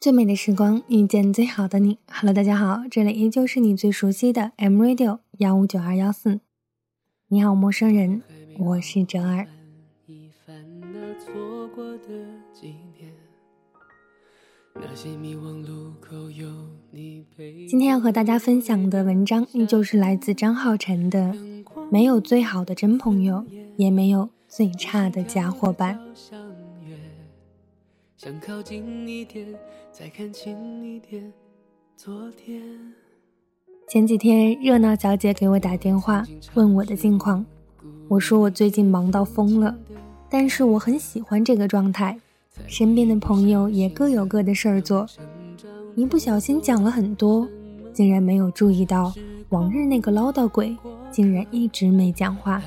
最美的时光，遇见最好的你。Hello，大家好，这里依旧是你最熟悉的 M Radio 幺五九二幺四。你好，陌生人，我是哲儿。今天要和大家分享的文章，依旧是来自张浩辰的《没有最好的真朋友，也没有最差的假伙伴》。想靠近一点，再看清一点昨天。前几天，热闹小姐给我打电话，问我的近况。我说我最近忙到疯了，但是我很喜欢这个状态。身边的朋友也各有各的事儿做。一不小心讲了很多，竟然没有注意到往日那个唠叨鬼竟然一直没讲话。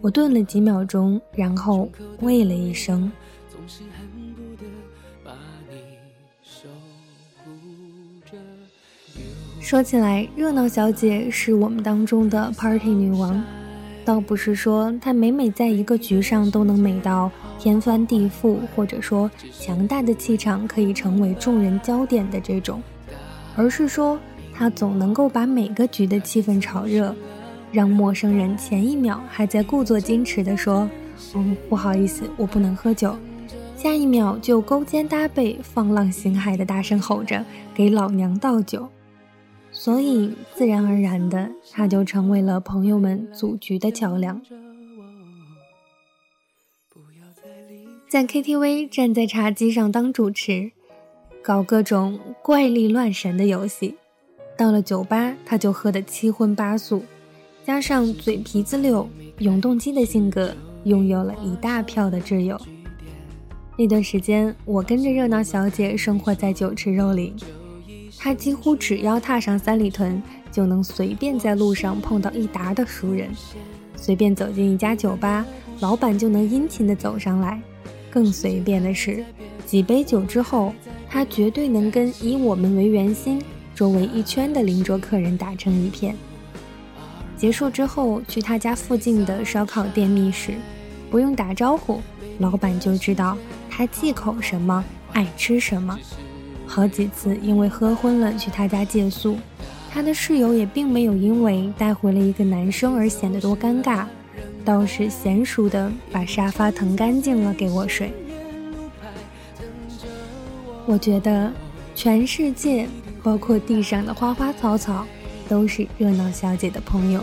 我顿了几秒钟，然后喂了一声。总是恨不得把你守护着说起来，热闹小姐是我们当中的 party 女王，倒不是说她每每在一个局上都能美到天翻地覆，或者说强大的气场可以成为众人焦点的这种，而是说她总能够把每个局的气氛炒热，让陌生人前一秒还在故作矜持地说：“嗯，不好意思，我不能喝酒。”下一秒就勾肩搭背、放浪形骸的大声吼着给老娘倒酒，所以自然而然的，他就成为了朋友们组局的桥梁。在 KTV 站在茶几上当主持，搞各种怪力乱神的游戏；到了酒吧，他就喝得七荤八素，加上嘴皮子溜、永动机的性格，拥有了一大票的挚友。那段时间，我跟着热闹小姐生活在酒池肉林。她几乎只要踏上三里屯，就能随便在路上碰到一沓的熟人；随便走进一家酒吧，老板就能殷勤地走上来。更随便的是，几杯酒之后，她绝对能跟以我们为圆心、周围一圈的邻桌客人打成一片。结束之后，去她家附近的烧烤店觅食，不用打招呼，老板就知道。他忌口什么，爱吃什么。好几次因为喝昏了去他家借宿，他的室友也并没有因为带回了一个男生而显得多尴尬，倒是娴熟的把沙发腾干净了给我睡。我觉得全世界，包括地上的花花草草，都是热闹小姐的朋友。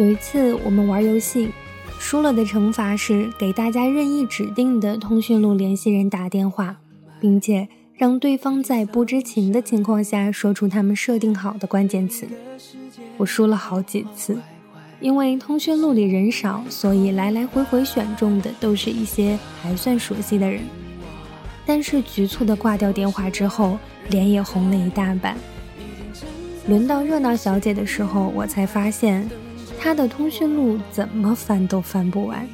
有一次我们玩游戏，输了的惩罚是给大家任意指定的通讯录联系人打电话，并且让对方在不知情的情况下说出他们设定好的关键词。我输了好几次，因为通讯录里人少，所以来来回回选中的都是一些还算熟悉的人。但是局促的挂掉电话之后，脸也红了一大半。轮到热闹小姐的时候，我才发现。他的通讯录怎么翻都翻不完，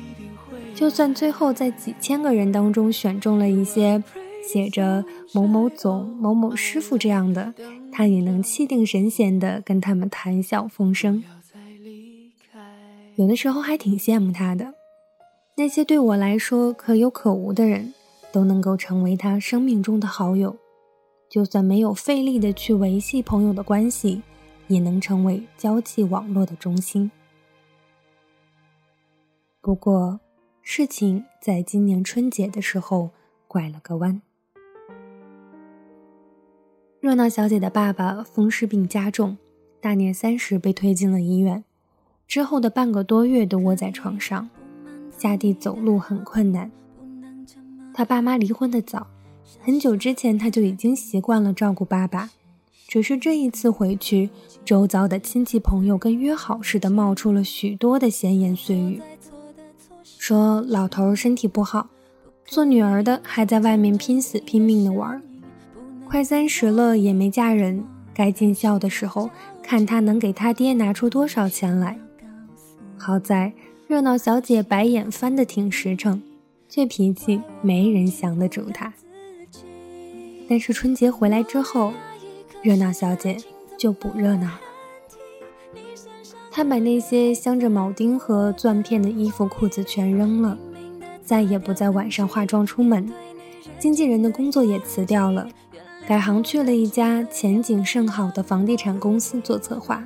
就算最后在几千个人当中选中了一些写着某某总、某某师傅这样的，他也能气定神闲地跟他们谈笑风生。有的时候还挺羡慕他的，那些对我来说可有可无的人，都能够成为他生命中的好友，就算没有费力的去维系朋友的关系。也能成为交际网络的中心。不过，事情在今年春节的时候拐了个弯。热闹小姐的爸爸风湿病加重，大年三十被推进了医院，之后的半个多月都窝在床上，下地走路很困难。他爸妈离婚的早，很久之前他就已经习惯了照顾爸爸。只是这一次回去，周遭的亲戚朋友跟约好似的冒出了许多的闲言碎语，说老头身体不好，做女儿的还在外面拼死拼命的玩，快三十了也没嫁人，该尽孝的时候，看他能给他爹拿出多少钱来。好在热闹小姐白眼翻得挺实诚，这脾气没人降得住她。但是春节回来之后。热闹小姐就不热闹了。他把那些镶着铆钉和钻片的衣服、裤子全扔了，再也不在晚上化妆出门。经纪人的工作也辞掉了，改行去了一家前景甚好的房地产公司做策划。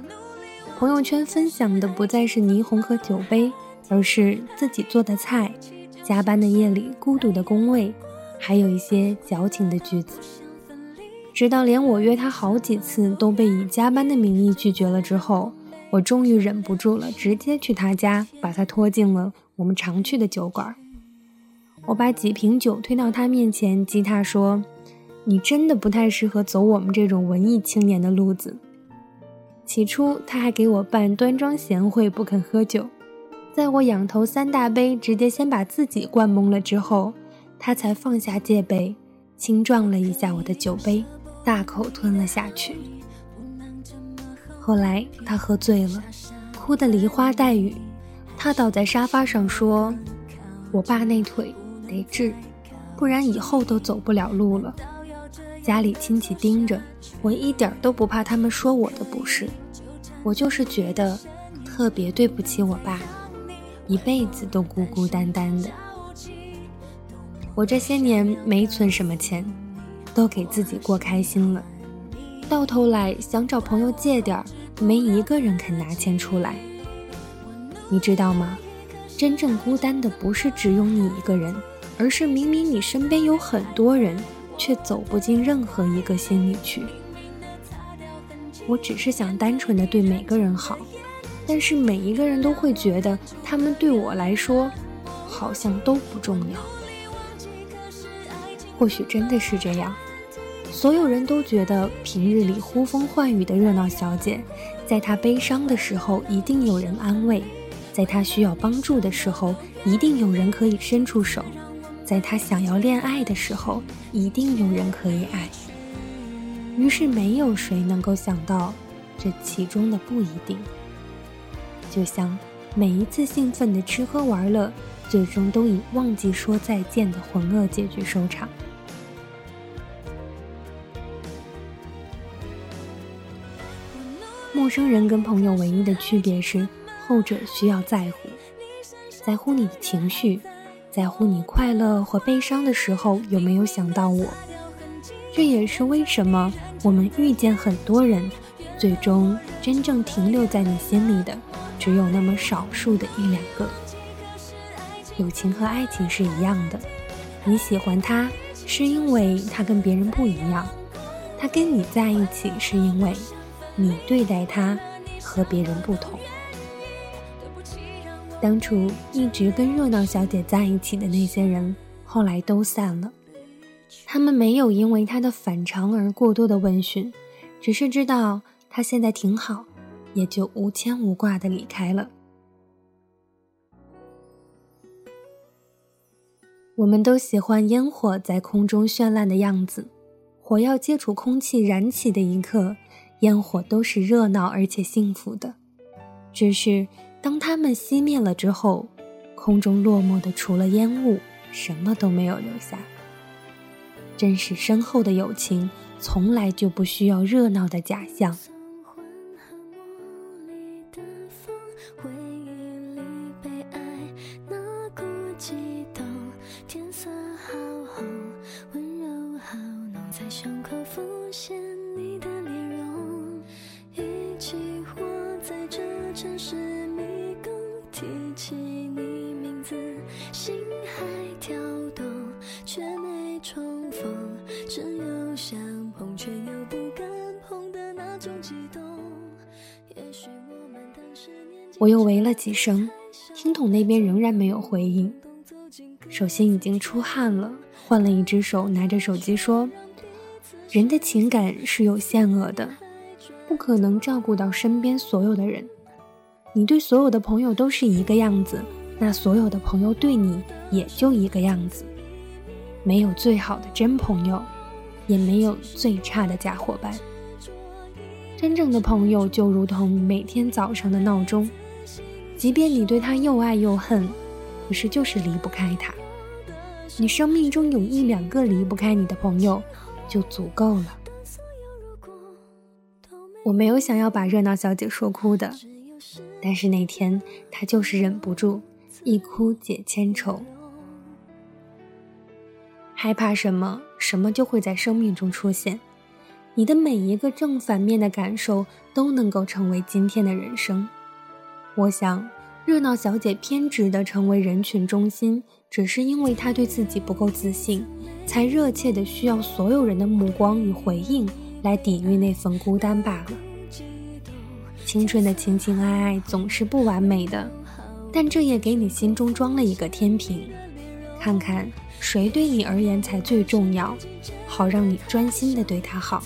朋友圈分享的不再是霓虹和酒杯，而是自己做的菜、加班的夜里孤独的工位，还有一些矫情的句子。直到连我约他好几次都被以加班的名义拒绝了之后。我终于忍不住了，直接去他家，把他拖进了我们常去的酒馆。我把几瓶酒推到他面前，激他说：“你真的不太适合走我们这种文艺青年的路子。”起初他还给我扮端庄贤惠，不肯喝酒。在我仰头三大杯，直接先把自己灌懵了之后，他才放下戒备，轻撞了一下我的酒杯，大口吞了下去。后来他喝醉了，哭得梨花带雨。他倒在沙发上说：“我爸那腿得治，不然以后都走不了路了。家里亲戚盯着，我一点都不怕他们说我的不是。我就是觉得特别对不起我爸，一辈子都孤孤单单的。我这些年没存什么钱，都给自己过开心了。”到头来想找朋友借点，没一个人肯拿钱出来。你知道吗？真正孤单的不是只有你一个人，而是明明你身边有很多人，却走不进任何一个心里去。我只是想单纯的对每个人好，但是每一个人都会觉得他们对我来说，好像都不重要。或许真的是这样。所有人都觉得平日里呼风唤雨的热闹小姐，在她悲伤的时候一定有人安慰，在她需要帮助的时候一定有人可以伸出手，在她想要恋爱的时候一定有人可以爱。于是没有谁能够想到这其中的不一定。就像每一次兴奋的吃喝玩乐，最终都以忘记说再见的浑噩结局收场。陌生人跟朋友唯一的区别是，后者需要在乎，在乎你的情绪，在乎你快乐或悲伤的时候有没有想到我。这也是为什么我们遇见很多人，最终真正停留在你心里的只有那么少数的一两个。友情和爱情是一样的，你喜欢他是因为他跟别人不一样，他跟你在一起是因为。你对待他和别人不同。当初一直跟热闹小姐在一起的那些人，后来都散了。他们没有因为他的反常而过多的问询，只是知道他现在挺好，也就无牵无挂的离开了。我们都喜欢烟火在空中绚烂的样子，火药接触空气燃起的一刻。烟火都是热闹而且幸福的，只是当它们熄灭了之后，空中落寞的除了烟雾，什么都没有留下。真实深厚的友情，从来就不需要热闹的假象。心还跳动，却没我又喂了几声，听筒那边仍然没有回应。手心已经出汗了，换了一只手拿着手机说：“人的情感是有限额的，不可能照顾到身边所有的人。你对所有的朋友都是一个样子，那所有的朋友对你也就一个样子。没有最好的真朋友，也没有最差的假伙伴。真正的朋友就如同每天早上的闹钟。”即便你对他又爱又恨，可是就是离不开他。你生命中有一两个离不开你的朋友，就足够了。我没有想要把热闹小姐说哭的，但是那天她就是忍不住，一哭解千愁。害怕什么，什么就会在生命中出现。你的每一个正反面的感受都能够成为今天的人生。我想，热闹小姐偏执的成为人群中心，只是因为她对自己不够自信，才热切的需要所有人的目光与回应。来抵御那份孤单罢了。青春的情情爱爱总是不完美的，但这也给你心中装了一个天平，看看谁对你而言才最重要，好让你专心的对他好，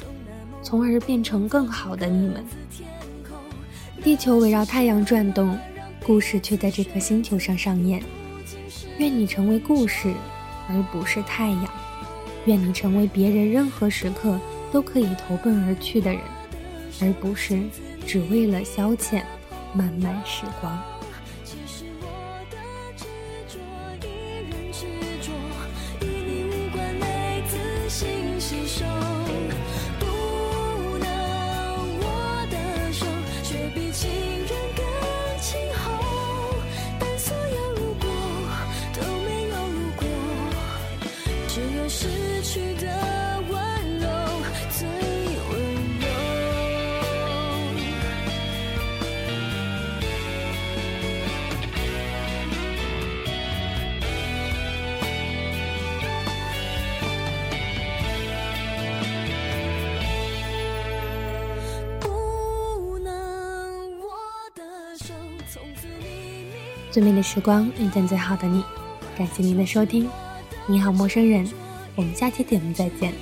从而变成更好的你们。地球围绕太阳转动，故事却在这颗星球上上演。愿你成为故事，而不是太阳。愿你成为别人任何时刻。都可以投奔而去的人，而不是只为了消遣漫漫时光。最美的时光遇见最好的你，感谢您的收听。你好，陌生人，我们下期节目再见。